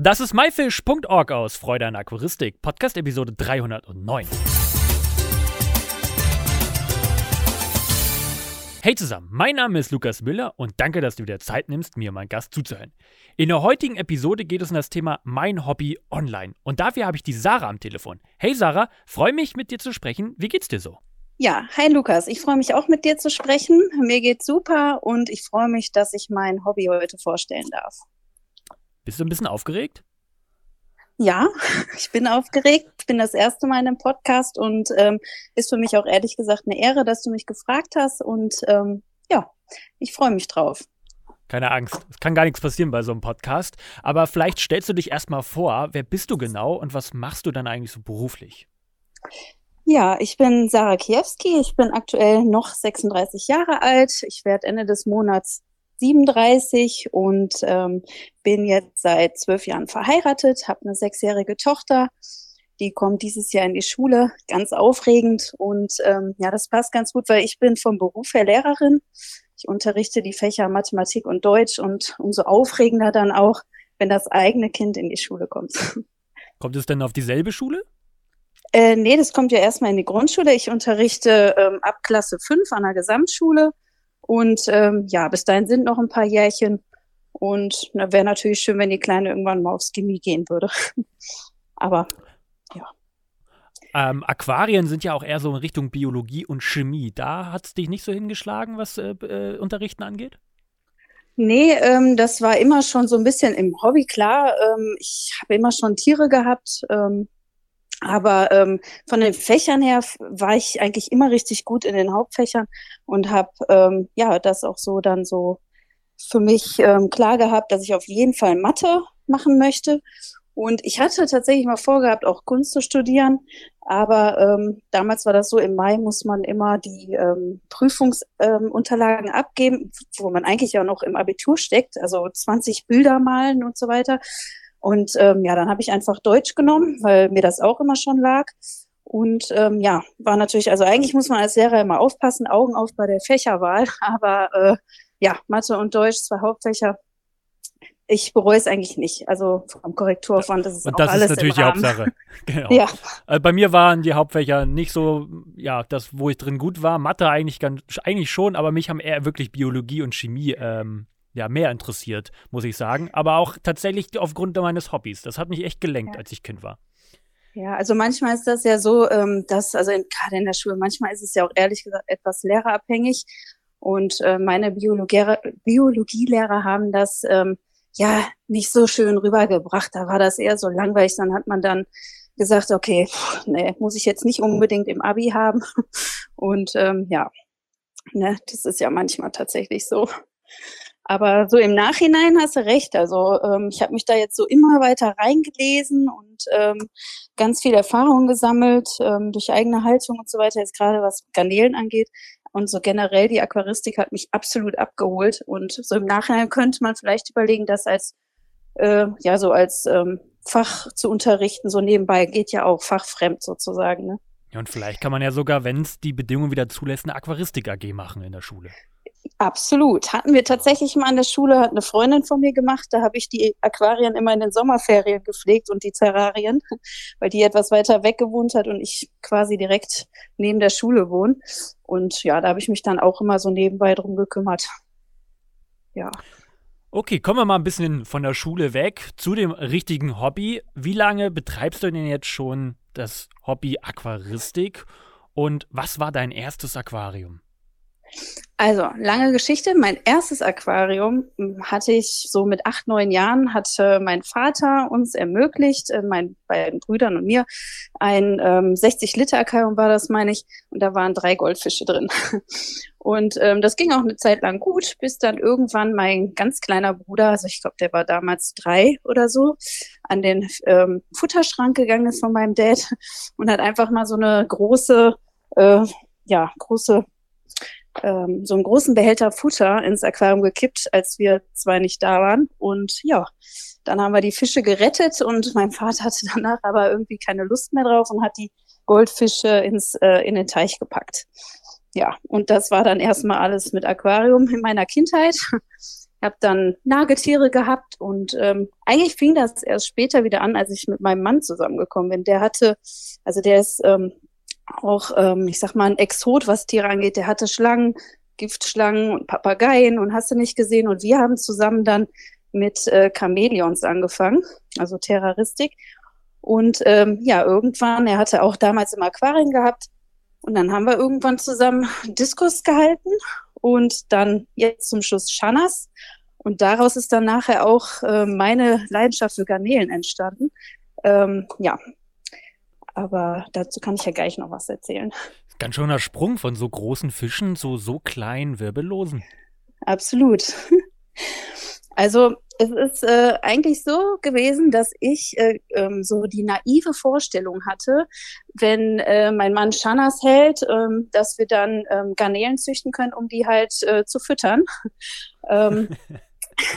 Das ist myfish.org aus Freude an Aquaristik, Podcast Episode 309. Hey zusammen, mein Name ist Lukas Müller und danke, dass du dir Zeit nimmst, mir mein Gast zuzuhören. In der heutigen Episode geht es um das Thema Mein Hobby online. Und dafür habe ich die Sarah am Telefon. Hey Sarah, freue mich mit dir zu sprechen. Wie geht's dir so? Ja, hi Lukas. Ich freue mich auch mit dir zu sprechen. Mir geht's super und ich freue mich, dass ich mein Hobby heute vorstellen darf. Bist du ein bisschen aufgeregt? Ja, ich bin aufgeregt. Ich bin das erste Mal in einem Podcast und ähm, ist für mich auch ehrlich gesagt eine Ehre, dass du mich gefragt hast. Und ähm, ja, ich freue mich drauf. Keine Angst, es kann gar nichts passieren bei so einem Podcast. Aber vielleicht stellst du dich erstmal vor, wer bist du genau und was machst du dann eigentlich so beruflich? Ja, ich bin Sarah Kiewski. Ich bin aktuell noch 36 Jahre alt. Ich werde Ende des Monats 37 und ähm, bin jetzt seit zwölf Jahren verheiratet, habe eine sechsjährige Tochter. Die kommt dieses Jahr in die Schule, ganz aufregend. Und ähm, ja, das passt ganz gut, weil ich bin vom Beruf her Lehrerin. Ich unterrichte die Fächer Mathematik und Deutsch und umso aufregender dann auch, wenn das eigene Kind in die Schule kommt. Kommt es denn auf dieselbe Schule? Äh, nee, das kommt ja erstmal in die Grundschule. Ich unterrichte ähm, ab Klasse 5 an der Gesamtschule und ähm, ja, bis dahin sind noch ein paar Jährchen. Und wäre natürlich schön, wenn die Kleine irgendwann mal aufs Gimmi gehen würde. Aber ja. Ähm, Aquarien sind ja auch eher so in Richtung Biologie und Chemie. Da hat es dich nicht so hingeschlagen, was äh, äh, Unterrichten angeht? Nee, ähm, das war immer schon so ein bisschen im Hobby, klar. Ähm, ich habe immer schon Tiere gehabt. Ähm, aber ähm, von den Fächern her war ich eigentlich immer richtig gut in den Hauptfächern und habe ähm, ja das auch so dann so für mich ähm, klar gehabt, dass ich auf jeden Fall Mathe machen möchte. Und ich hatte tatsächlich mal vorgehabt, auch Kunst zu studieren. Aber ähm, damals war das so, im Mai muss man immer die ähm, Prüfungsunterlagen ähm, abgeben, wo man eigentlich ja noch im Abitur steckt, also 20 Bilder malen und so weiter. Und ähm, ja, dann habe ich einfach Deutsch genommen, weil mir das auch immer schon lag. Und ähm, ja, war natürlich, also eigentlich muss man als Lehrer immer aufpassen, Augen auf bei der Fächerwahl. Aber äh, ja, Mathe und Deutsch, zwei Hauptfächer. Ich bereue es eigentlich nicht. Also vom Korrekturfond, das ist und das auch alles ist natürlich die Hauptsache. Genau. Ja. Also bei mir waren die Hauptfächer nicht so, ja, das, wo ich drin gut war. Mathe eigentlich ganz, eigentlich schon, aber mich haben eher wirklich Biologie und Chemie ähm, ja, mehr interessiert, muss ich sagen. Aber auch tatsächlich aufgrund meines Hobbys. Das hat mich echt gelenkt, ja. als ich Kind war. Ja, also manchmal ist das ja so, ähm, dass, also gerade in der Schule, manchmal ist es ja auch ehrlich gesagt etwas lehrerabhängig. Und äh, meine Biologielehrer, Biologielehrer haben das ähm, ja nicht so schön rübergebracht. Da war das eher so langweilig. Dann hat man dann gesagt, okay, pff, nee, muss ich jetzt nicht unbedingt im Abi haben. Und ähm, ja, ne, das ist ja manchmal tatsächlich so. Aber so im Nachhinein hast du recht. Also ähm, ich habe mich da jetzt so immer weiter reingelesen und ähm, ganz viel Erfahrung gesammelt ähm, durch eigene Haltung und so weiter, jetzt gerade was Garnelen angeht. Und so generell die Aquaristik hat mich absolut abgeholt. Und so im Nachhinein könnte man vielleicht überlegen, das als äh, ja so als ähm, Fach zu unterrichten, so nebenbei geht ja auch fachfremd sozusagen. Ne? Ja, und vielleicht kann man ja sogar, wenn es die Bedingungen wieder zulässt, eine Aquaristik AG machen in der Schule. Absolut. Hatten wir tatsächlich mal an der Schule, hat eine Freundin von mir gemacht, da habe ich die Aquarien immer in den Sommerferien gepflegt und die Terrarien, weil die etwas weiter weg gewohnt hat und ich quasi direkt neben der Schule wohne. Und ja, da habe ich mich dann auch immer so nebenbei drum gekümmert. Ja. Okay, kommen wir mal ein bisschen von der Schule weg zu dem richtigen Hobby. Wie lange betreibst du denn jetzt schon das Hobby Aquaristik und was war dein erstes Aquarium? Also, lange Geschichte. Mein erstes Aquarium hatte ich so mit acht, neun Jahren, hatte mein Vater uns ermöglicht, äh, meinen beiden Brüdern und mir, ein ähm, 60-Liter-Aquarium war das, meine ich, und da waren drei Goldfische drin. Und ähm, das ging auch eine Zeit lang gut, bis dann irgendwann mein ganz kleiner Bruder, also ich glaube, der war damals drei oder so, an den ähm, Futterschrank gegangen ist von meinem Dad und hat einfach mal so eine große, äh, ja, große ähm, so einen großen Behälter Futter ins Aquarium gekippt, als wir zwei nicht da waren. Und ja, dann haben wir die Fische gerettet und mein Vater hatte danach aber irgendwie keine Lust mehr drauf und hat die Goldfische ins, äh, in den Teich gepackt. Ja, und das war dann erstmal alles mit Aquarium in meiner Kindheit. habe dann Nagetiere gehabt und ähm, eigentlich fing das erst später wieder an, als ich mit meinem Mann zusammengekommen bin. Der hatte, also der ist ähm, auch, ähm, ich sag mal, ein Exot, was Tiere angeht. Der hatte Schlangen, Giftschlangen und Papageien und hast du nicht gesehen. Und wir haben zusammen dann mit äh, Chamäleons angefangen, also Terroristik. Und ähm, ja, irgendwann, er hatte auch damals im Aquarium gehabt. Und dann haben wir irgendwann zusammen Diskurs gehalten und dann jetzt zum Schluss Shanas. Und daraus ist dann nachher auch äh, meine Leidenschaft für Garnelen entstanden. Ähm, ja, aber dazu kann ich ja gleich noch was erzählen. Ganz schöner Sprung von so großen Fischen zu so kleinen Wirbellosen. Absolut. Also es ist äh, eigentlich so gewesen, dass ich äh, ähm, so die naive Vorstellung hatte, wenn äh, mein Mann Shanas hält, ähm, dass wir dann ähm, Garnelen züchten können, um die halt äh, zu füttern. ähm,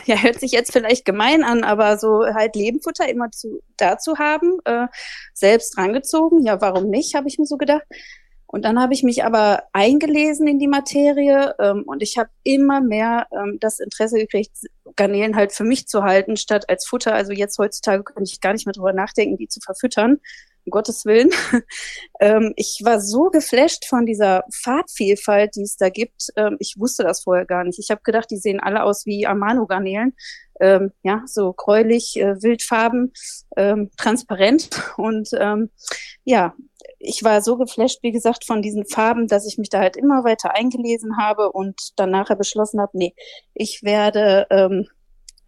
ja, hört sich jetzt vielleicht gemein an, aber so halt Lebenfutter immer zu, da zu haben, äh, selbst rangezogen, ja, warum nicht, habe ich mir so gedacht. Und dann habe ich mich aber eingelesen in die Materie ähm, und ich habe immer mehr ähm, das Interesse gekriegt, Garnelen halt für mich zu halten, statt als Futter. Also jetzt heutzutage kann ich gar nicht mehr drüber nachdenken, die zu verfüttern. Um Gottes Willen. ähm, ich war so geflasht von dieser Farbvielfalt, die es da gibt. Ähm, ich wusste das vorher gar nicht. Ich habe gedacht, die sehen alle aus wie Amano-Garnelen. Ähm, ja, so gräulich, äh, Wildfarben, ähm, transparent. Und ähm, ja, ich war so geflasht, wie gesagt, von diesen Farben, dass ich mich da halt immer weiter eingelesen habe und dann nachher beschlossen habe, nee, ich werde ähm,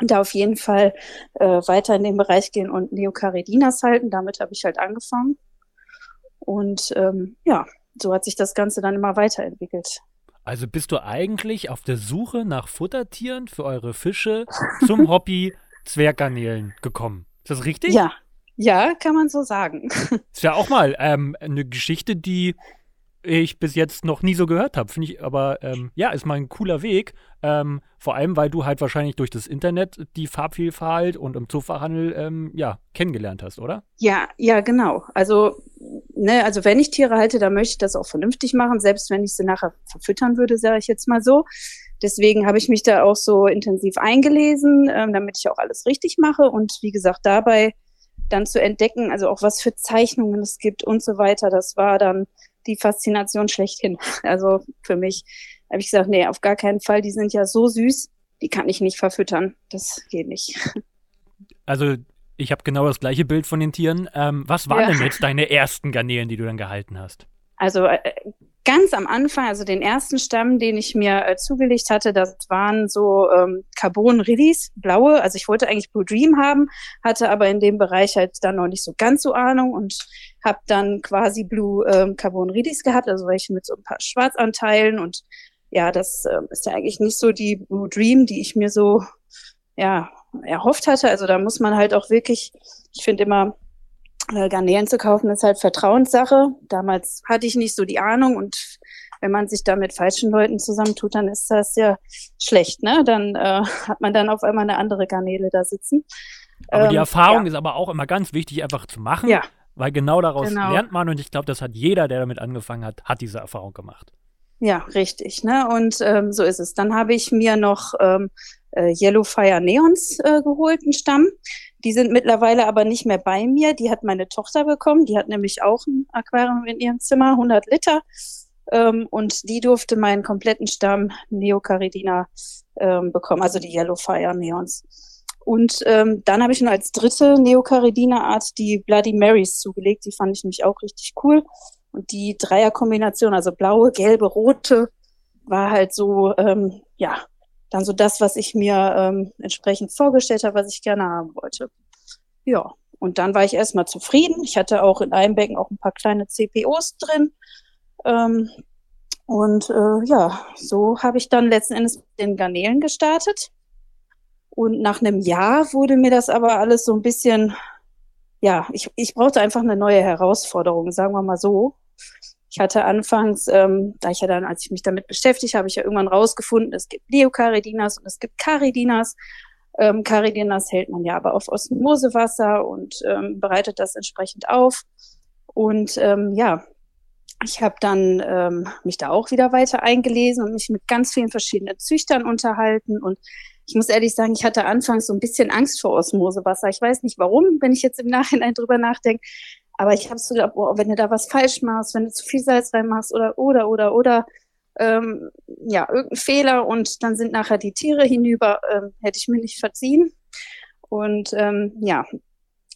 da auf jeden Fall äh, weiter in den Bereich gehen und Neocaridinas halten. Damit habe ich halt angefangen. Und ähm, ja, so hat sich das Ganze dann immer weiterentwickelt. Also bist du eigentlich auf der Suche nach Futtertieren für eure Fische zum Hobby Zwerggarnelen gekommen. Ist das richtig? Ja, ja, kann man so sagen. Ist ja auch mal ähm, eine Geschichte, die ich bis jetzt noch nie so gehört habe. Finde ich aber, ähm, ja, ist mal ein cooler Weg. Ähm, vor allem, weil du halt wahrscheinlich durch das Internet die Farbvielfalt und im Zoofachhandel, ähm, ja, kennengelernt hast, oder? Ja, ja, genau. Also, ne, also wenn ich Tiere halte, dann möchte ich das auch vernünftig machen, selbst wenn ich sie nachher verfüttern würde, sage ich jetzt mal so. Deswegen habe ich mich da auch so intensiv eingelesen, ähm, damit ich auch alles richtig mache. Und wie gesagt, dabei dann zu entdecken, also auch was für Zeichnungen es gibt und so weiter, das war dann die Faszination schlechthin. Also für mich habe ich gesagt, nee, auf gar keinen Fall, die sind ja so süß, die kann ich nicht verfüttern. Das geht nicht. Also ich habe genau das gleiche Bild von den Tieren. Ähm, was waren ja. denn jetzt deine ersten Garnelen, die du dann gehalten hast? Also äh, ganz am Anfang, also den ersten Stamm, den ich mir äh, zugelegt hatte, das waren so ähm, Carbon Riddies, blaue. Also ich wollte eigentlich Blue Dream haben, hatte aber in dem Bereich halt dann noch nicht so ganz so Ahnung und habe dann quasi Blue ähm, Carbon Riddies gehabt, also welche mit so ein paar Schwarzanteilen und ja, das äh, ist ja eigentlich nicht so die Blue Dream, die ich mir so ja erhofft hatte. Also da muss man halt auch wirklich, ich finde immer äh, Garnelen zu kaufen ist halt Vertrauenssache. Damals hatte ich nicht so die Ahnung und wenn man sich da mit falschen Leuten zusammentut, dann ist das ja schlecht, ne? Dann äh, hat man dann auf einmal eine andere Garnele da sitzen. Aber ähm, die Erfahrung ja. ist aber auch immer ganz wichtig, einfach zu machen, ja. weil genau daraus genau. lernt man und ich glaube, das hat jeder, der damit angefangen hat, hat diese Erfahrung gemacht. Ja, richtig, ne? Und ähm, so ist es. Dann habe ich mir noch ähm, äh, Yellow Fire Neons äh, geholt, einen Stamm. Die sind mittlerweile aber nicht mehr bei mir. Die hat meine Tochter bekommen. Die hat nämlich auch ein Aquarium in ihrem Zimmer, 100 Liter. Ähm, und die durfte meinen kompletten Stamm Neocaridina ähm, bekommen, also die Yellow Fire Neons. Und ähm, dann habe ich noch als dritte Neocaridina-Art die Bloody Marys zugelegt. Die fand ich nämlich auch richtig cool. Und die Dreierkombination, also blaue, gelbe, rote, war halt so, ähm, ja, dann so das, was ich mir ähm, entsprechend vorgestellt habe, was ich gerne haben wollte. Ja, und dann war ich erstmal zufrieden. Ich hatte auch in einem Becken auch ein paar kleine CPOs drin. Ähm, und äh, ja, so habe ich dann letzten Endes mit den Garnelen gestartet. Und nach einem Jahr wurde mir das aber alles so ein bisschen, ja, ich, ich brauchte einfach eine neue Herausforderung, sagen wir mal so. Ich hatte anfangs, ähm, da ich ja dann, als ich mich damit beschäftigt habe, ich ja irgendwann rausgefunden, es gibt Leocaridinas und es gibt Caridinas. Ähm, Caridinas hält man ja aber auf Osmosewasser und ähm, bereitet das entsprechend auf. Und ähm, ja, ich habe dann ähm, mich da auch wieder weiter eingelesen und mich mit ganz vielen verschiedenen Züchtern unterhalten und ich muss ehrlich sagen, ich hatte anfangs so ein bisschen Angst vor Osmosewasser. Ich weiß nicht warum, wenn ich jetzt im Nachhinein drüber nachdenke. Aber ich habe so gedacht, boah, wenn du da was falsch machst, wenn du zu viel Salz reinmachst oder, oder, oder, oder, ähm, ja, irgendein Fehler und dann sind nachher die Tiere hinüber, ähm, hätte ich mir nicht verziehen. Und ähm, ja,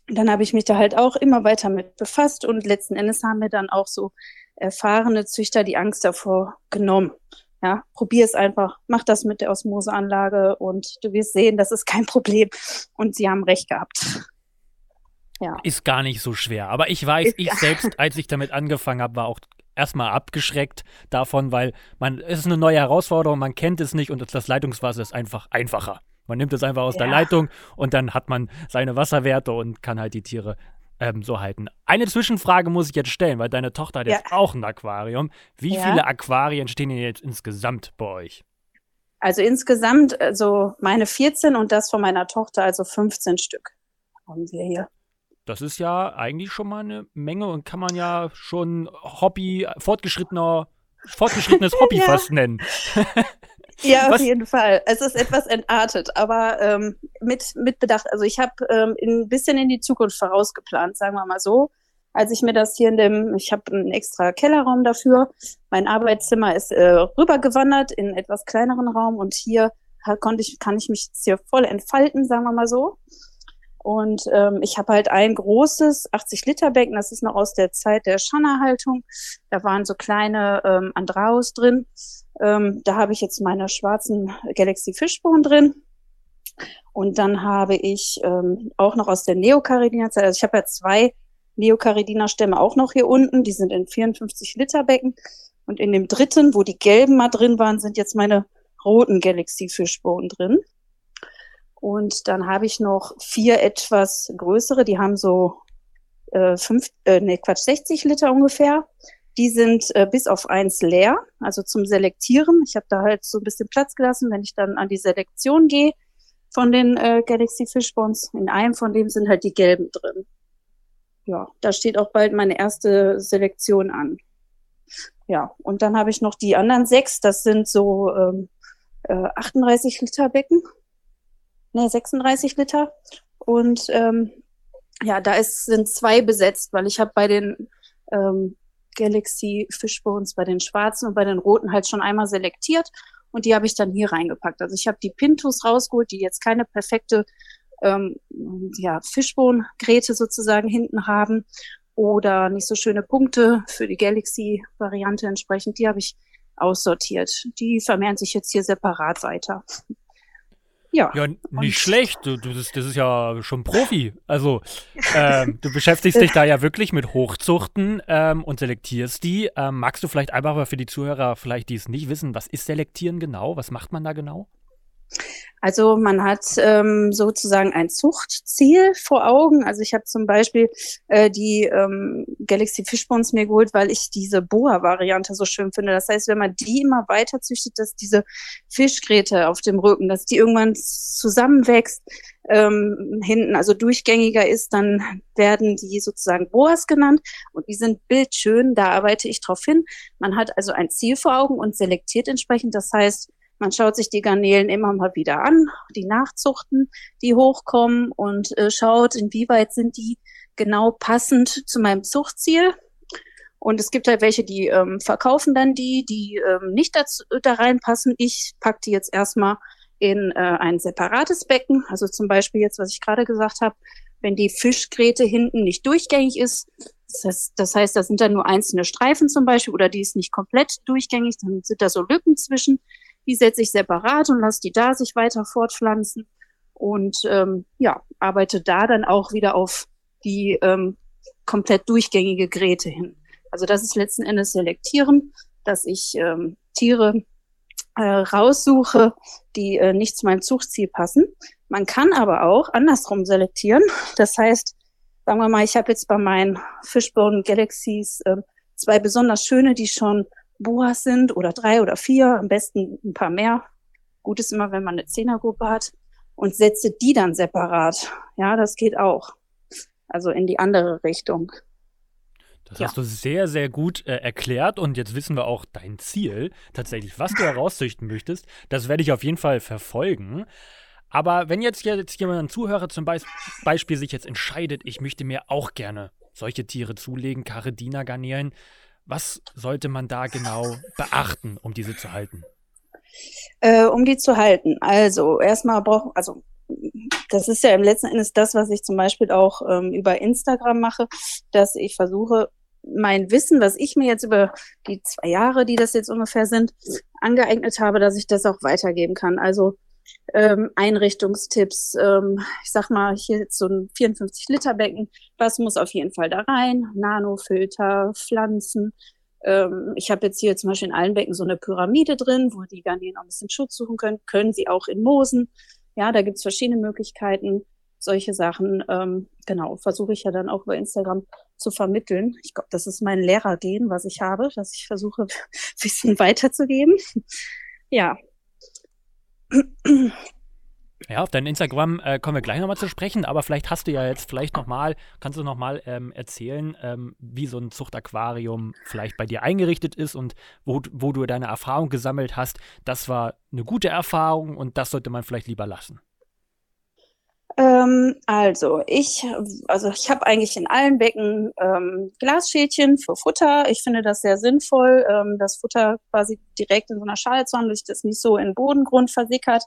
dann habe ich mich da halt auch immer weiter mit befasst und letzten Endes haben wir dann auch so erfahrene Züchter die Angst davor genommen. Ja, probier es einfach, mach das mit der Osmoseanlage und du wirst sehen, das ist kein Problem. Und sie haben recht gehabt. Ja. Ist gar nicht so schwer. Aber ich weiß, ist ich selbst, als ich damit angefangen habe, war auch erstmal abgeschreckt davon, weil man, es ist eine neue Herausforderung, man kennt es nicht und das Leitungswasser ist einfach einfacher. Man nimmt es einfach aus ja. der Leitung und dann hat man seine Wasserwerte und kann halt die Tiere ähm, so halten. Eine Zwischenfrage muss ich jetzt stellen, weil deine Tochter hat ja. jetzt auch ein Aquarium. Wie ja. viele Aquarien stehen denn jetzt insgesamt bei euch? Also insgesamt, also meine 14 und das von meiner Tochter, also 15 Stück haben wir hier. Das ist ja eigentlich schon mal eine Menge und kann man ja schon Hobby, fortgeschrittener, fortgeschrittenes Hobby ja. fast nennen. ja, auf jeden Fall. Es ist etwas entartet, aber ähm, mit, mit Bedacht. Also ich habe ähm, ein bisschen in die Zukunft vorausgeplant, sagen wir mal so. Als ich mir das hier in dem, ich habe einen extra Kellerraum dafür. Mein Arbeitszimmer ist äh, rübergewandert in einen etwas kleineren Raum und hier konnte ich, kann ich mich jetzt hier voll entfalten, sagen wir mal so. Und ähm, ich habe halt ein großes 80-Liter-Becken, das ist noch aus der Zeit der Schannerhaltung. Da waren so kleine ähm, Andraus drin. Ähm, da habe ich jetzt meine schwarzen Galaxy Fishbone drin. Und dann habe ich ähm, auch noch aus der Neocaridina-Zeit, also ich habe ja zwei Neocaridina-Stämme auch noch hier unten, die sind in 54-Liter-Becken. Und in dem dritten, wo die gelben mal drin waren, sind jetzt meine roten Galaxy Fishbone drin. Und dann habe ich noch vier etwas größere, die haben so äh, fünf, äh, nee, Quatsch, 60 Liter ungefähr. Die sind äh, bis auf eins leer, also zum Selektieren. Ich habe da halt so ein bisschen Platz gelassen, wenn ich dann an die Selektion gehe von den äh, Galaxy Fishbones. In einem von dem sind halt die gelben drin. Ja, da steht auch bald meine erste Selektion an. Ja, und dann habe ich noch die anderen sechs, das sind so ähm, äh, 38 Liter Becken nee, 36 Liter. Und ähm, ja, da ist, sind zwei besetzt, weil ich habe bei den ähm, Galaxy Fishbones, bei den schwarzen und bei den roten halt schon einmal selektiert und die habe ich dann hier reingepackt. Also ich habe die Pintus rausgeholt, die jetzt keine perfekte ähm, ja, Fishbone-Gräte sozusagen hinten haben oder nicht so schöne Punkte für die Galaxy-Variante entsprechend. Die habe ich aussortiert. Die vermehren sich jetzt hier separat weiter. Ja. Ja, nicht schlecht. Du, du, das, das ist ja schon Profi. Also, ähm, du beschäftigst dich da ja wirklich mit Hochzuchten ähm, und selektierst die. Ähm, magst du vielleicht einfach mal für die Zuhörer, vielleicht die es nicht wissen, was ist Selektieren genau? Was macht man da genau? Also man hat ähm, sozusagen ein Zuchtziel vor Augen. Also ich habe zum Beispiel äh, die ähm, Galaxy Fishbones mir geholt, weil ich diese Boa-Variante so schön finde. Das heißt, wenn man die immer weiter züchtet, dass diese Fischgräte auf dem Rücken, dass die irgendwann zusammenwächst, ähm, hinten also durchgängiger ist, dann werden die sozusagen Boas genannt und die sind bildschön, da arbeite ich drauf hin. Man hat also ein Ziel vor Augen und selektiert entsprechend. Das heißt, man schaut sich die Garnelen immer mal wieder an, die Nachzuchten, die hochkommen und äh, schaut, inwieweit sind die genau passend zu meinem Zuchtziel. Und es gibt halt welche, die ähm, verkaufen dann die, die ähm, nicht dazu, da reinpassen. Ich pack die jetzt erstmal in äh, ein separates Becken. Also zum Beispiel jetzt, was ich gerade gesagt habe, wenn die Fischgräte hinten nicht durchgängig ist, das heißt, das heißt, da sind dann nur einzelne Streifen zum Beispiel oder die ist nicht komplett durchgängig, dann sind da so Lücken zwischen. Die setze ich separat und lasse die da sich weiter fortpflanzen und ähm, ja, arbeite da dann auch wieder auf die ähm, komplett durchgängige Gräte hin. Also das ist letzten Endes selektieren, dass ich ähm, Tiere äh, raussuche, die äh, nicht zu meinem Zuchtziel passen. Man kann aber auch andersrum selektieren. Das heißt, sagen wir mal, ich habe jetzt bei meinen Fishbone Galaxies äh, zwei besonders schöne, die schon Boas sind oder drei oder vier, am besten ein paar mehr. Gut ist immer, wenn man eine Zehnergruppe hat und setze die dann separat. Ja, das geht auch. Also in die andere Richtung. Das ja. hast du sehr, sehr gut äh, erklärt und jetzt wissen wir auch dein Ziel, tatsächlich, was du herauszüchten möchtest. Das werde ich auf jeden Fall verfolgen. Aber wenn jetzt, jetzt jemand, ein Zuhörer zum Be Beispiel sich jetzt entscheidet, ich möchte mir auch gerne solche Tiere zulegen, Caridina Garnelen, was sollte man da genau beachten, um diese zu halten? Äh, um die zu halten. Also erstmal brauchen, also das ist ja im letzten Endes das, was ich zum Beispiel auch ähm, über Instagram mache, dass ich versuche, mein Wissen, was ich mir jetzt über die zwei Jahre, die das jetzt ungefähr sind, angeeignet habe, dass ich das auch weitergeben kann. Also ähm, Einrichtungstipps, ähm, ich sag mal, hier jetzt so ein 54-Liter-Becken, was muss auf jeden Fall da rein? Nanofilter, Pflanzen. Ähm, ich habe jetzt hier zum Beispiel in allen Becken so eine Pyramide drin, wo die Garnelen auch ein bisschen Schutz suchen können. Können sie auch in Moosen. Ja, da gibt's verschiedene Möglichkeiten solche Sachen, ähm, genau, versuche ich ja dann auch über Instagram zu vermitteln. Ich glaube, das ist mein Lehrergehen, was ich habe, dass ich versuche, Wissen weiterzugeben. Ja. Ja, auf dein Instagram äh, kommen wir gleich nochmal zu sprechen, aber vielleicht hast du ja jetzt vielleicht nochmal, kannst du nochmal ähm, erzählen, ähm, wie so ein Zuchtaquarium vielleicht bei dir eingerichtet ist und wo, wo du deine Erfahrung gesammelt hast. Das war eine gute Erfahrung und das sollte man vielleicht lieber lassen. Ähm, also ich, also ich habe eigentlich in allen Becken ähm, Glasschälchen für Futter. Ich finde das sehr sinnvoll, ähm, das Futter quasi direkt in so einer Schale zu haben, dass das nicht so in Bodengrund versickert.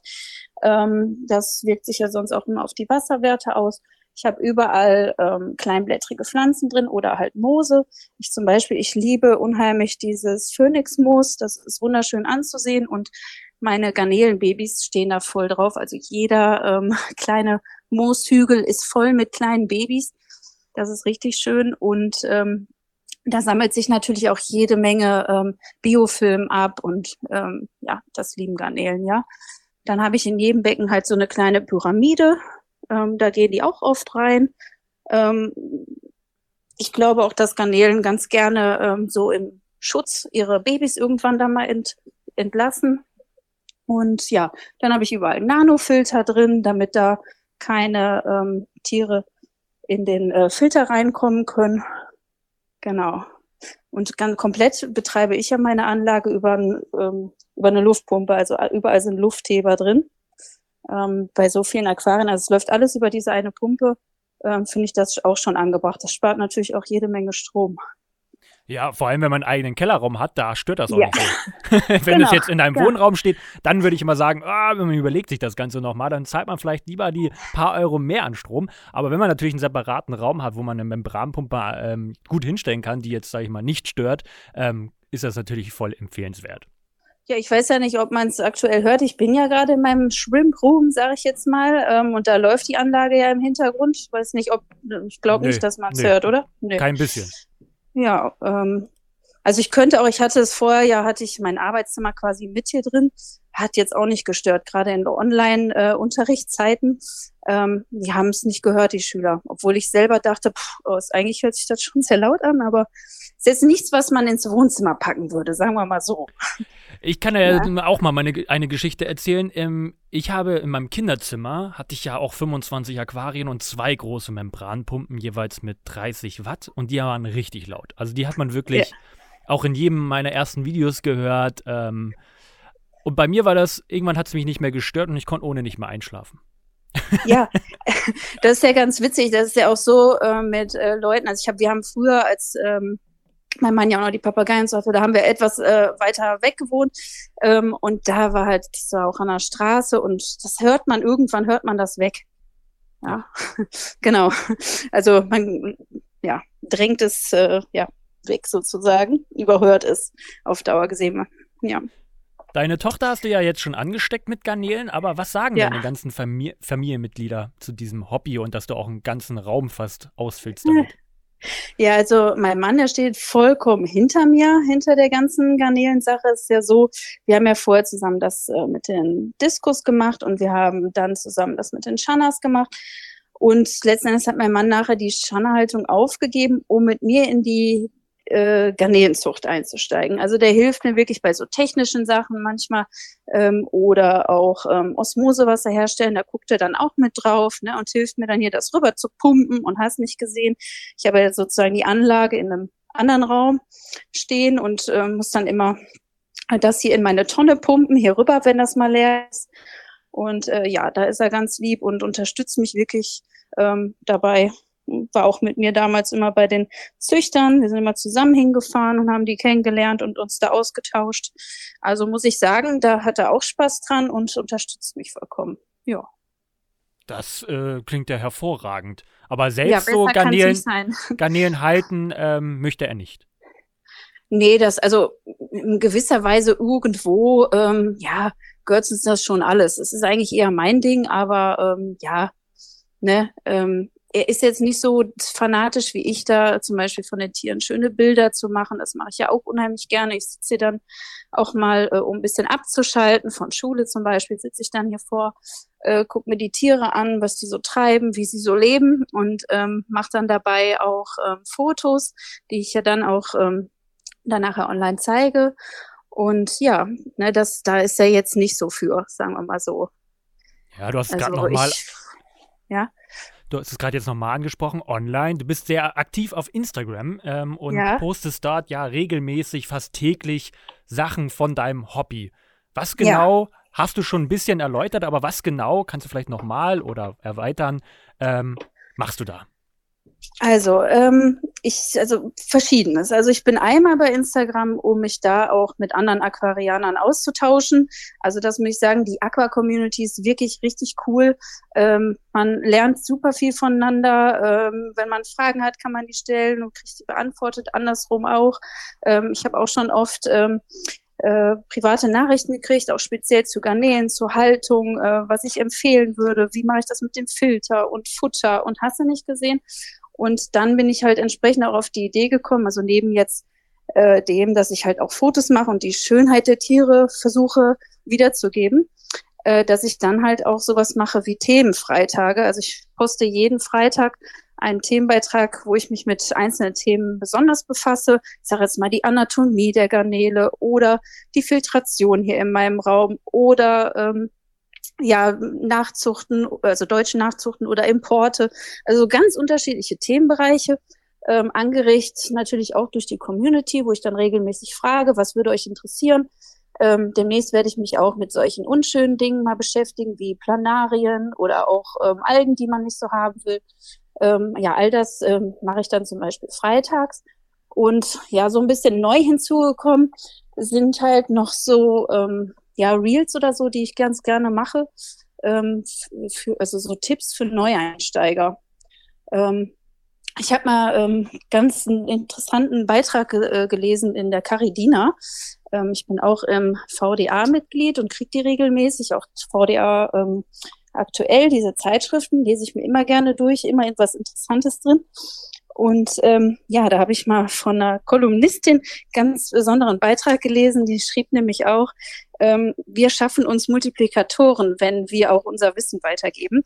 Ähm, das wirkt sich ja sonst auch immer auf die Wasserwerte aus. Ich habe überall ähm, kleinblättrige Pflanzen drin oder halt Moose. Ich zum Beispiel, ich liebe unheimlich dieses Phönixmoos. Das ist wunderschön anzusehen und meine Garnelenbabys stehen da voll drauf. Also jeder ähm, kleine Mooshügel ist voll mit kleinen Babys. Das ist richtig schön. Und ähm, da sammelt sich natürlich auch jede Menge ähm, Biofilm ab und ähm, ja, das lieben Garnelen, ja. Dann habe ich in jedem Becken halt so eine kleine Pyramide. Ähm, da gehen die auch oft rein. Ähm, ich glaube auch, dass Garnelen ganz gerne ähm, so im Schutz ihre Babys irgendwann da mal ent, entlassen. Und ja, dann habe ich überall Nanofilter drin, damit da keine ähm, Tiere in den äh, Filter reinkommen können. Genau. Und ganz komplett betreibe ich ja meine Anlage über, ähm, über eine Luftpumpe, also äh, überall sind Luftheber drin. Ähm, bei so vielen Aquarien, also es läuft alles über diese eine Pumpe, ähm, finde ich das auch schon angebracht. Das spart natürlich auch jede Menge Strom. Ja, vor allem, wenn man einen eigenen Kellerraum hat, da stört das auch ja. nicht so. wenn genau. es jetzt in einem ja. Wohnraum steht, dann würde ich immer sagen, ah, wenn man überlegt sich das Ganze nochmal, dann zahlt man vielleicht lieber die paar Euro mehr an Strom. Aber wenn man natürlich einen separaten Raum hat, wo man eine Membranpumpe ähm, gut hinstellen kann, die jetzt, sage ich mal, nicht stört, ähm, ist das natürlich voll empfehlenswert. Ja, ich weiß ja nicht, ob man es aktuell hört. Ich bin ja gerade in meinem Shrimp Room, sage ich jetzt mal, ähm, und da läuft die Anlage ja im Hintergrund. Ich weiß nicht, ob ich glaube nee, nicht, dass man es nee, hört, oder? Nee. Kein bisschen. Ja, ähm, also ich könnte auch, ich hatte es vorher, ja, hatte ich mein Arbeitszimmer quasi mit hier drin. Hat jetzt auch nicht gestört, gerade in Online-Unterrichtszeiten. Äh, ähm, die haben es nicht gehört, die Schüler. Obwohl ich selber dachte, pff, oh, eigentlich hört sich das schon sehr laut an, aber ist jetzt nichts, was man ins Wohnzimmer packen würde, sagen wir mal so. Ich kann ja, ja. auch mal meine, eine Geschichte erzählen. Ähm, ich habe in meinem Kinderzimmer, hatte ich ja auch 25 Aquarien und zwei große Membranpumpen, jeweils mit 30 Watt. Und die waren richtig laut. Also die hat man wirklich ja. auch in jedem meiner ersten Videos gehört. Ähm, und bei mir war das, irgendwann hat es mich nicht mehr gestört und ich konnte ohne nicht mehr einschlafen. Ja, das ist ja ganz witzig. Das ist ja auch so äh, mit äh, Leuten. Also ich habe, wir haben früher als ähm, mein Mann ja auch noch die Papageien so hatte, da haben wir etwas äh, weiter weg gewohnt. Ähm, und da war halt, das war auch an der Straße und das hört man, irgendwann hört man das weg. Ja, genau. Also man, ja, drängt es, äh, ja, weg sozusagen, überhört es auf Dauer gesehen. Ja. Deine Tochter hast du ja jetzt schon angesteckt mit Garnelen, aber was sagen ja. deine ganzen Famili Familienmitglieder zu diesem Hobby und dass du auch einen ganzen Raum fast ausfüllst damit? Ja, also mein Mann, der steht vollkommen hinter mir, hinter der ganzen Garnelensache. Es ist ja so, wir haben ja vorher zusammen das äh, mit den Diskus gemacht und wir haben dann zusammen das mit den Shannas gemacht. Und letzten Endes hat mein Mann nachher die Schannerhaltung aufgegeben, um mit mir in die äh, Garnelenzucht einzusteigen. Also der hilft mir wirklich bei so technischen Sachen manchmal ähm, oder auch ähm, Osmosewasser herstellen. Da guckt er dann auch mit drauf ne, und hilft mir dann hier das rüber zu pumpen und hast nicht gesehen. Ich habe ja sozusagen die Anlage in einem anderen Raum stehen und äh, muss dann immer das hier in meine Tonne pumpen, hier rüber, wenn das mal leer ist. Und äh, ja, da ist er ganz lieb und unterstützt mich wirklich ähm, dabei. War auch mit mir damals immer bei den Züchtern. Wir sind immer zusammen hingefahren und haben die kennengelernt und uns da ausgetauscht. Also muss ich sagen, da hat er auch Spaß dran und unterstützt mich vollkommen. Ja. Das äh, klingt ja hervorragend. Aber selbst ja, so Garnelen, Garnelen halten ähm, möchte er nicht. Nee, das, also in gewisser Weise irgendwo, ähm, ja, gehört uns das schon alles. Es ist eigentlich eher mein Ding, aber ähm, ja, ne, ähm, er ist jetzt nicht so fanatisch wie ich da, zum Beispiel von den Tieren schöne Bilder zu machen. Das mache ich ja auch unheimlich gerne. Ich sitze hier dann auch mal, äh, um ein bisschen abzuschalten, von Schule zum Beispiel, sitze ich dann hier vor, äh, gucke mir die Tiere an, was die so treiben, wie sie so leben und ähm, mache dann dabei auch ähm, Fotos, die ich ja dann auch ähm, dann nachher online zeige. Und ja, ne, das, da ist er jetzt nicht so für, sagen wir mal so. Ja, du hast also gerade nochmal. Ja. Du hast es gerade jetzt nochmal angesprochen, online. Du bist sehr aktiv auf Instagram ähm, und ja. postest dort ja regelmäßig, fast täglich Sachen von deinem Hobby. Was genau ja. hast du schon ein bisschen erläutert, aber was genau kannst du vielleicht nochmal oder erweitern, ähm, machst du da? Also, ähm, ich, also verschiedenes. Also ich bin einmal bei Instagram, um mich da auch mit anderen Aquarianern auszutauschen. Also das muss ich sagen, die Aqua-Community ist wirklich richtig cool. Ähm, man lernt super viel voneinander. Ähm, wenn man Fragen hat, kann man die stellen und kriegt sie beantwortet. Andersrum auch. Ähm, ich habe auch schon oft ähm, äh, private Nachrichten gekriegt, auch speziell zu Garnelen, zur Haltung, äh, was ich empfehlen würde, wie mache ich das mit dem Filter und Futter und hast du nicht gesehen. Und dann bin ich halt entsprechend auch auf die Idee gekommen, also neben jetzt äh, dem, dass ich halt auch Fotos mache und die Schönheit der Tiere versuche wiederzugeben, äh, dass ich dann halt auch sowas mache wie Themenfreitage. Also ich poste jeden Freitag einen Themenbeitrag, wo ich mich mit einzelnen Themen besonders befasse. Ich sage jetzt mal die Anatomie der Garnele oder die Filtration hier in meinem Raum oder ähm, ja, Nachzuchten, also deutsche Nachzuchten oder Importe, also ganz unterschiedliche Themenbereiche, ähm, angeregt natürlich auch durch die Community, wo ich dann regelmäßig frage, was würde euch interessieren. Ähm, demnächst werde ich mich auch mit solchen unschönen Dingen mal beschäftigen, wie Planarien oder auch ähm, Algen, die man nicht so haben will. Ähm, ja, all das ähm, mache ich dann zum Beispiel freitags. Und ja, so ein bisschen neu hinzugekommen sind halt noch so ähm, ja, Reels oder so, die ich ganz gerne mache. Ähm, für, also so Tipps für Neueinsteiger. Ähm, ich habe mal ähm, ganz einen interessanten Beitrag äh, gelesen in der Caridina. Ähm, ich bin auch im VDA-Mitglied und kriege die regelmäßig, auch VDA ähm, aktuell, diese Zeitschriften lese ich mir immer gerne durch, immer etwas Interessantes drin. Und ähm, ja, da habe ich mal von einer Kolumnistin ganz besonderen Beitrag gelesen, die schrieb nämlich auch, ähm, wir schaffen uns Multiplikatoren, wenn wir auch unser Wissen weitergeben.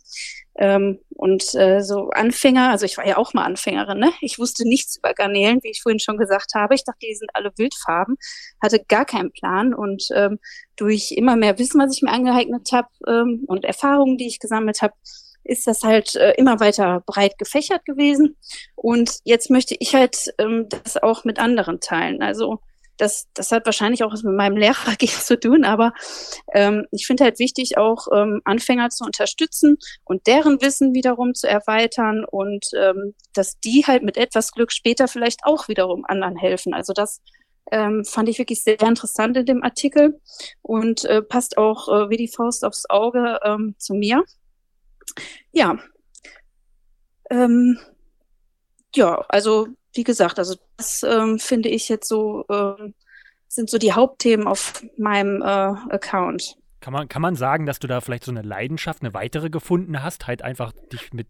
Ähm, und äh, so Anfänger, also ich war ja auch mal Anfängerin, ne? ich wusste nichts über Garnelen, wie ich vorhin schon gesagt habe. Ich dachte, die sind alle Wildfarben, hatte gar keinen Plan. Und ähm, durch immer mehr Wissen, was ich mir angeeignet habe ähm, und Erfahrungen, die ich gesammelt habe, ist das halt äh, immer weiter breit gefächert gewesen. Und jetzt möchte ich halt ähm, das auch mit anderen teilen. Also das, das hat wahrscheinlich auch was mit meinem Lehrer zu tun, aber ähm, ich finde halt wichtig, auch ähm, Anfänger zu unterstützen und deren Wissen wiederum zu erweitern und ähm, dass die halt mit etwas Glück später vielleicht auch wiederum anderen helfen. Also das ähm, fand ich wirklich sehr interessant in dem Artikel und äh, passt auch äh, wie die Faust aufs Auge ähm, zu mir. Ja. Ähm, ja, also wie gesagt, also das ähm, finde ich jetzt so, ähm, sind so die Hauptthemen auf meinem äh, Account. Kann man, kann man sagen, dass du da vielleicht so eine Leidenschaft, eine weitere gefunden hast, halt einfach dich mit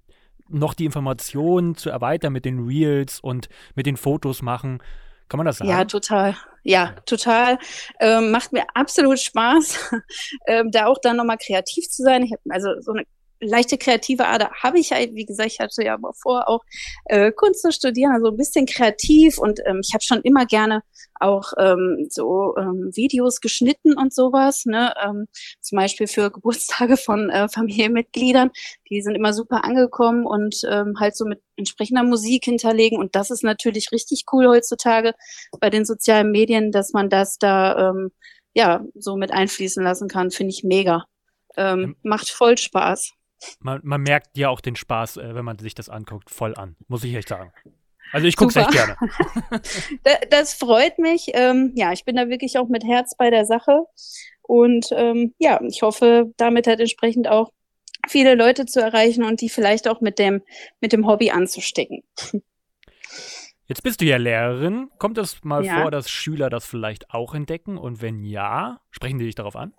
noch die Informationen zu erweitern mit den Reels und mit den Fotos machen? Kann man das sagen? Ja, total. Ja, total. Ähm, macht mir absolut Spaß, ähm, da auch dann nochmal kreativ zu sein. Ich habe also so eine leichte kreative Ader habe ich ja, wie gesagt, ich hatte ja vor, auch äh, Kunst zu studieren, also ein bisschen kreativ und ähm, ich habe schon immer gerne auch ähm, so ähm, Videos geschnitten und sowas, ne? Ähm, zum Beispiel für Geburtstage von äh, Familienmitgliedern, die sind immer super angekommen und ähm, halt so mit entsprechender Musik hinterlegen und das ist natürlich richtig cool heutzutage bei den sozialen Medien, dass man das da ähm, ja so mit einfließen lassen kann, finde ich mega. Ähm, macht voll Spaß. Man, man, merkt ja auch den Spaß, äh, wenn man sich das anguckt, voll an, muss ich echt sagen. Also ich gucke es echt gerne. das freut mich. Ähm, ja, ich bin da wirklich auch mit Herz bei der Sache. Und ähm, ja, ich hoffe, damit halt entsprechend auch viele Leute zu erreichen und die vielleicht auch mit dem, mit dem Hobby anzustecken. Jetzt bist du ja Lehrerin. Kommt es mal ja. vor, dass Schüler das vielleicht auch entdecken? Und wenn ja, sprechen die dich darauf an?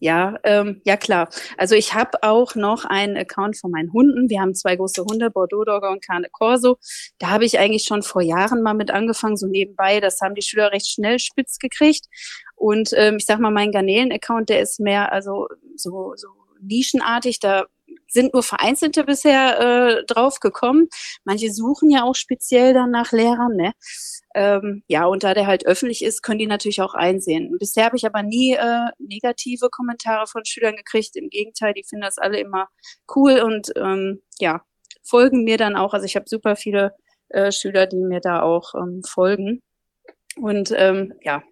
Ja, ähm, ja klar. Also ich habe auch noch einen Account von meinen Hunden. Wir haben zwei große Hunde, Bordeaux Dogger und Cane Corso. Da habe ich eigentlich schon vor Jahren mal mit angefangen, so nebenbei. Das haben die Schüler recht schnell spitz gekriegt. Und ähm, ich sag mal, mein Garnelen-Account, der ist mehr also so, so nischenartig. Da sind nur Vereinzelte bisher äh, drauf gekommen. Manche suchen ja auch speziell dann nach Lehrern, ne? Ähm, ja, und da der halt öffentlich ist, können die natürlich auch einsehen. Bisher habe ich aber nie äh, negative Kommentare von Schülern gekriegt. Im Gegenteil, die finden das alle immer cool und ähm, ja, folgen mir dann auch. Also ich habe super viele äh, Schüler, die mir da auch ähm, folgen. Und ähm, ja,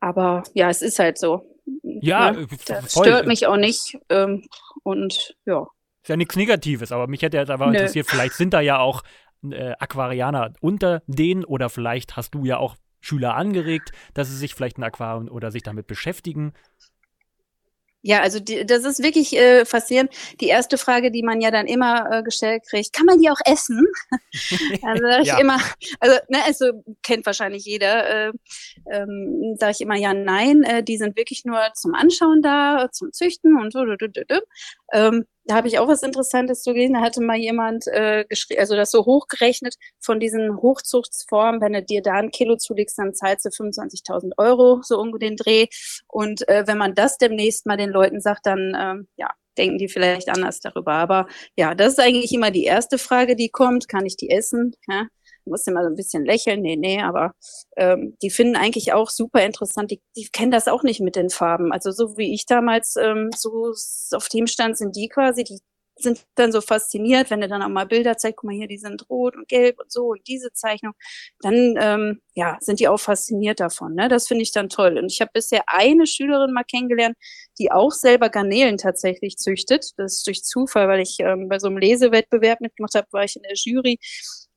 aber ja, es ist halt so. Ja, ne? das voll. stört mich auch nicht. Ähm, und ja. Ist ja nichts Negatives, aber mich hätte jetzt einfach Nö. interessiert, vielleicht sind da ja auch äh, Aquarianer unter denen oder vielleicht hast du ja auch Schüler angeregt, dass sie sich vielleicht ein Aquarium oder sich damit beschäftigen. Ja, also die, das ist wirklich äh, faszinierend. Die erste Frage, die man ja dann immer äh, gestellt kriegt, kann man die auch essen? also sage ich ja. immer, also, ne, also kennt wahrscheinlich jeder, äh, ähm, sage ich immer ja, nein, äh, die sind wirklich nur zum Anschauen da, zum Züchten und so. Ähm, da habe ich auch was Interessantes zu gelesen. Da hatte mal jemand äh, geschrieben, also das so hochgerechnet von diesen Hochzuchtsformen, wenn du dir da ein Kilo zulegst, dann zahlst du 25.000 Euro, so um den Dreh. Und äh, wenn man das demnächst mal den Leuten sagt, dann ähm, ja, denken die vielleicht anders darüber. Aber ja, das ist eigentlich immer die erste Frage, die kommt. Kann ich die essen? Ja? Musste mal so ein bisschen lächeln, nee, nee, aber ähm, die finden eigentlich auch super interessant. Die, die kennen das auch nicht mit den Farben. Also so wie ich damals ähm, so auf dem stand, sind die quasi, die sind dann so fasziniert, wenn er dann auch mal Bilder zeigt, guck mal hier, die sind rot und gelb und so und diese Zeichnung, dann ähm, ja, sind die auch fasziniert davon. Ne? Das finde ich dann toll. Und ich habe bisher eine Schülerin mal kennengelernt, die auch selber Garnelen tatsächlich züchtet. Das ist durch Zufall, weil ich ähm, bei so einem Lesewettbewerb mitgemacht habe, war ich in der Jury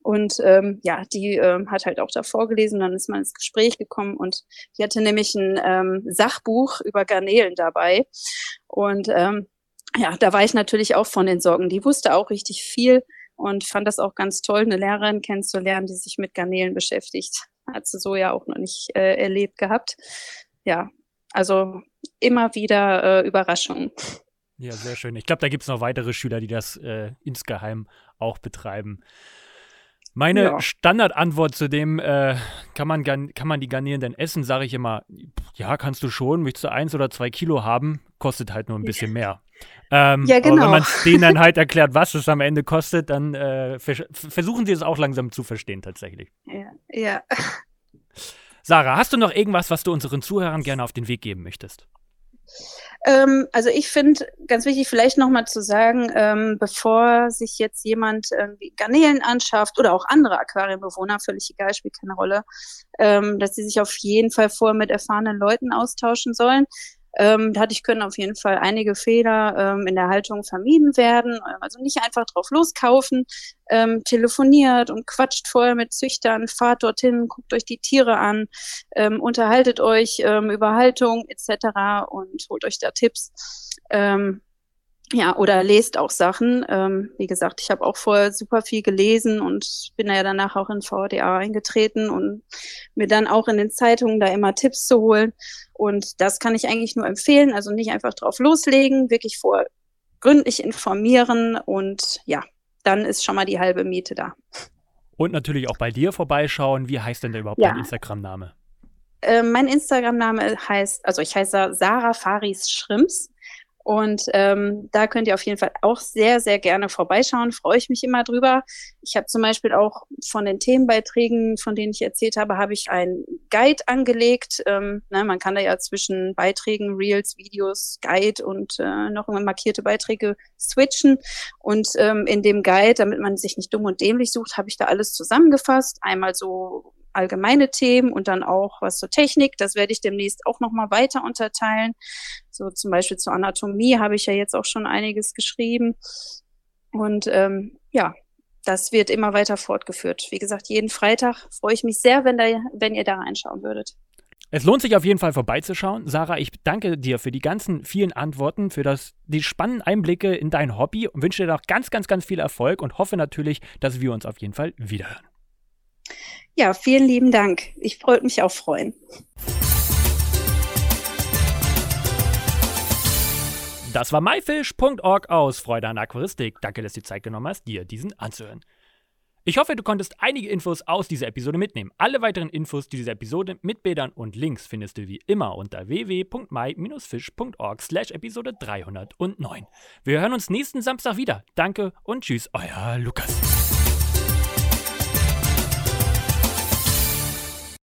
und ähm, ja, die ähm, hat halt auch da vorgelesen, dann ist man ins Gespräch gekommen und die hatte nämlich ein ähm, Sachbuch über Garnelen dabei. Und ähm, ja, da war ich natürlich auch von den Sorgen. Die wusste auch richtig viel und fand das auch ganz toll, eine Lehrerin kennenzulernen, die sich mit Garnelen beschäftigt. Hat sie so ja auch noch nicht äh, erlebt gehabt. Ja, also immer wieder äh, Überraschungen. Ja, sehr schön. Ich glaube, da gibt es noch weitere Schüler, die das äh, insgeheim auch betreiben. Meine ja. Standardantwort zu dem, äh, kann, man, kann man die Garnelen denn essen, sage ich immer, ja, kannst du schon, möchtest du eins oder zwei Kilo haben, kostet halt nur ein bisschen mehr. Ähm, ja, genau. Aber wenn man denen dann halt erklärt, was es am Ende kostet, dann äh, vers versuchen sie es auch langsam zu verstehen tatsächlich. Ja, ja. Sarah, hast du noch irgendwas, was du unseren Zuhörern gerne auf den Weg geben möchtest? Ähm, also ich finde ganz wichtig, vielleicht nochmal zu sagen, ähm, bevor sich jetzt jemand irgendwie Garnelen anschafft oder auch andere Aquarienbewohner, völlig egal, spielt keine Rolle, ähm, dass sie sich auf jeden Fall vorher mit erfahrenen Leuten austauschen sollen. Ähm, dadurch können auf jeden Fall einige Fehler ähm, in der Haltung vermieden werden. Also nicht einfach drauf loskaufen, ähm, telefoniert und quatscht vorher mit Züchtern, fahrt dorthin, guckt euch die Tiere an, ähm, unterhaltet euch ähm, über Haltung etc. und holt euch da Tipps. Ähm, ja, oder lest auch Sachen. Ähm, wie gesagt, ich habe auch vorher super viel gelesen und bin ja danach auch in VDA eingetreten und mir dann auch in den Zeitungen da immer Tipps zu holen. Und das kann ich eigentlich nur empfehlen. Also nicht einfach drauf loslegen, wirklich vor gründlich informieren und ja, dann ist schon mal die halbe Miete da. Und natürlich auch bei dir vorbeischauen. Wie heißt denn da überhaupt ja. dein Instagram-Name? Äh, mein Instagram-Name heißt, also ich heiße Sarah Faris Schrimps. Und ähm, da könnt ihr auf jeden Fall auch sehr, sehr gerne vorbeischauen. Freue ich mich immer drüber. Ich habe zum Beispiel auch von den Themenbeiträgen, von denen ich erzählt habe, habe ich einen Guide angelegt. Ähm, ne, man kann da ja zwischen Beiträgen, Reels, Videos, Guide und äh, noch immer markierte Beiträge switchen. Und ähm, in dem Guide, damit man sich nicht dumm und dämlich sucht, habe ich da alles zusammengefasst. Einmal so allgemeine Themen und dann auch was zur Technik. Das werde ich demnächst auch nochmal weiter unterteilen. So zum Beispiel zur Anatomie habe ich ja jetzt auch schon einiges geschrieben. Und ähm, ja, das wird immer weiter fortgeführt. Wie gesagt, jeden Freitag freue ich mich sehr, wenn, da, wenn ihr da reinschauen würdet. Es lohnt sich auf jeden Fall vorbeizuschauen. Sarah, ich danke dir für die ganzen vielen Antworten, für das, die spannenden Einblicke in dein Hobby und wünsche dir noch ganz, ganz, ganz viel Erfolg und hoffe natürlich, dass wir uns auf jeden Fall wiederhören. Ja, vielen lieben Dank. Ich wollte mich auch freuen. Das war myfish.org aus Freude an Aquaristik. Danke, dass du die Zeit genommen hast, dir diesen anzuhören. Ich hoffe, du konntest einige Infos aus dieser Episode mitnehmen. Alle weiteren Infos zu dieser Episode mit Bildern und Links findest du wie immer unter www.my-fish.org slash Episode 309. Wir hören uns nächsten Samstag wieder. Danke und tschüss, euer Lukas.